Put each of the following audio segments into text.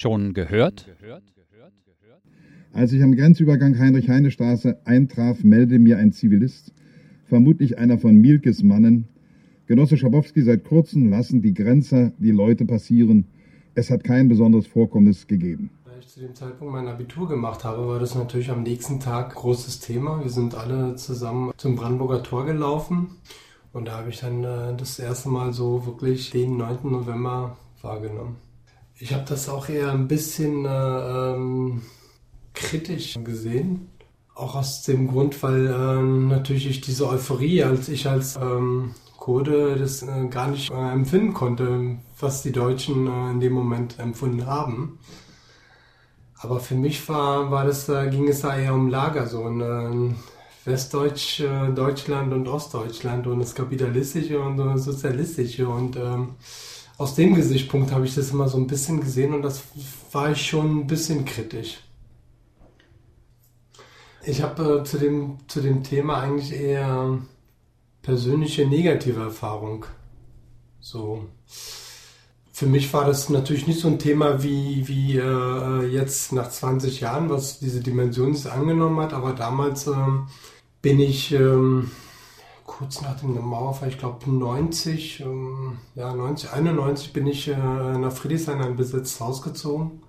Schon gehört? Als ich am Grenzübergang Heinrich-Heine-Straße eintraf, meldete mir ein Zivilist, vermutlich einer von Mielkes Mannen, Genosse Schabowski, seit kurzem lassen die Grenzer die Leute passieren. Es hat kein besonderes Vorkommnis gegeben. Als ich zu dem Zeitpunkt mein Abitur gemacht habe, war das natürlich am nächsten Tag großes Thema. Wir sind alle zusammen zum Brandenburger Tor gelaufen und da habe ich dann äh, das erste Mal so wirklich den 9. November wahrgenommen. Ich habe das auch eher ein bisschen äh, ähm, kritisch gesehen. Auch aus dem Grund, weil äh, natürlich ich diese Euphorie, als ich als ähm, Kurde das äh, gar nicht äh, empfinden konnte, was die Deutschen äh, in dem Moment empfunden haben. Aber für mich war, war das, äh, ging es da eher um Lager, so in Westdeutsch, Deutschland und Ostdeutschland und das Kapitalistische und Sozialistische und ähm, aus dem Gesichtspunkt habe ich das immer so ein bisschen gesehen und das war ich schon ein bisschen kritisch. Ich habe äh, zu, dem, zu dem Thema eigentlich eher persönliche negative Erfahrung. So. Für mich war das natürlich nicht so ein Thema wie, wie äh, jetzt nach 20 Jahren, was diese Dimension angenommen hat, aber damals ähm, bin ich ähm, kurz nach dem Mauerfall, ich glaube 90, ähm, ja 90, 91 bin ich äh, nach Friedrichshain ein besetztes Haus gezogen.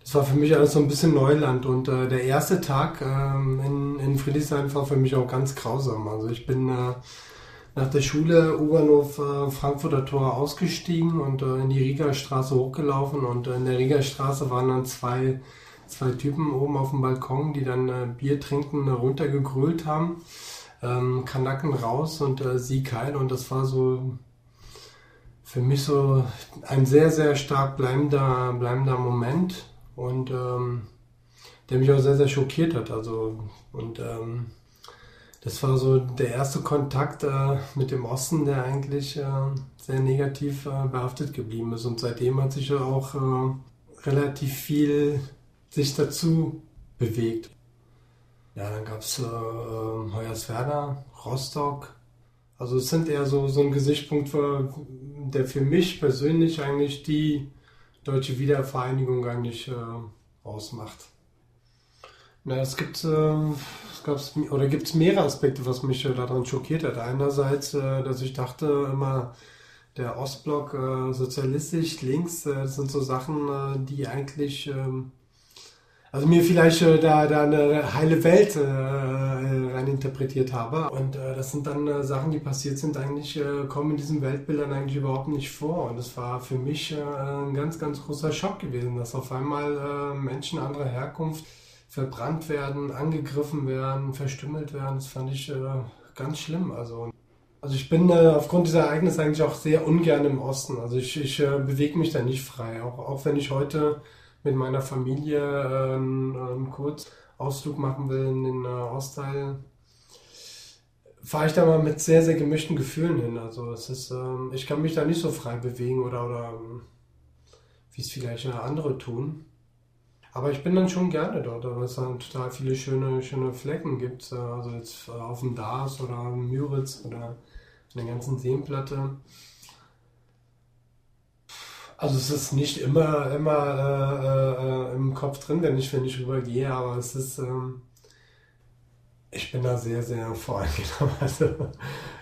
Das war für mich alles so ein bisschen Neuland und äh, der erste Tag ähm, in, in Friedrichshain war für mich auch ganz grausam. Also ich bin äh, nach der Schule U-Bahnhof äh, Frankfurter Tor ausgestiegen und äh, in die Rieger Straße hochgelaufen und äh, in der Rieger Straße waren dann zwei, zwei Typen oben auf dem Balkon, die dann äh, Bier trinken runtergegrölt haben ähm, Kanaken raus und äh, sie kein. Und das war so für mich so ein sehr, sehr stark bleibender, bleibender Moment und ähm, der mich auch sehr, sehr schockiert hat. Also, und ähm, das war so der erste Kontakt äh, mit dem Osten, der eigentlich äh, sehr negativ äh, behaftet geblieben ist. Und seitdem hat sich auch äh, relativ viel sich dazu bewegt. Ja, dann gab es äh, ähm, Hoyerswerda, Rostock. Also es sind eher so, so ein Gesichtspunkt, für, der für mich persönlich eigentlich die deutsche Wiedervereinigung eigentlich äh, ausmacht. Na, es gibt, äh, es gab's, oder gibt es mehrere Aspekte, was mich äh, daran schockiert hat. Einerseits, äh, dass ich dachte immer, der Ostblock äh, sozialistisch, links, äh, das sind so Sachen, äh, die eigentlich ähm, also mir vielleicht äh, da, da eine heile Welt äh, rein interpretiert habe. Und äh, das sind dann äh, Sachen, die passiert sind, eigentlich äh, kommen in diesen Weltbildern eigentlich überhaupt nicht vor. Und das war für mich äh, ein ganz, ganz großer Schock gewesen, dass auf einmal äh, Menschen anderer Herkunft verbrannt werden, angegriffen werden, verstümmelt werden. Das fand ich äh, ganz schlimm. Also also ich bin äh, aufgrund dieser Ereignisse eigentlich auch sehr ungern im Osten. Also ich, ich äh, bewege mich da nicht frei. Auch, auch wenn ich heute mit meiner Familie äh, einen Kurzausflug machen will in den äh, Ostteil, fahre ich da mal mit sehr, sehr gemischten Gefühlen hin. Also es ist, ähm, ich kann mich da nicht so frei bewegen oder, oder ähm, wie es vielleicht andere tun. Aber ich bin dann schon gerne dort, weil es dann total viele schöne, schöne Flecken gibt. Also jetzt äh, auf dem Dars oder Müritz oder in der ganzen Seenplatte. Also es ist nicht immer, immer äh, äh, im Kopf drin, wenn ich, wenn ich rübergehe, aber es ist, ähm, ich bin da sehr, sehr voreingenommen. Also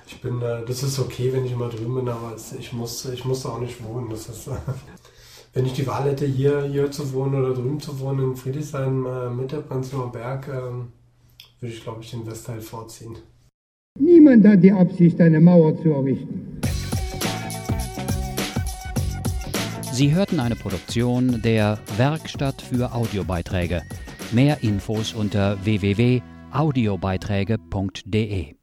ich bin, äh, das ist okay, wenn ich immer drüben bin, aber es, ich muss, ich muss da auch nicht wohnen. Das ist, wenn ich die Wahl hätte, hier, hier zu wohnen oder drüben zu wohnen, in Friedrichshain, äh, mit der Prenzlauer Berg, ähm, würde ich, glaube ich, den Westteil vorziehen. Niemand hat die Absicht, eine Mauer zu errichten. Sie hörten eine Produktion der Werkstatt für Audiobeiträge. Mehr Infos unter www.audiobeiträge.de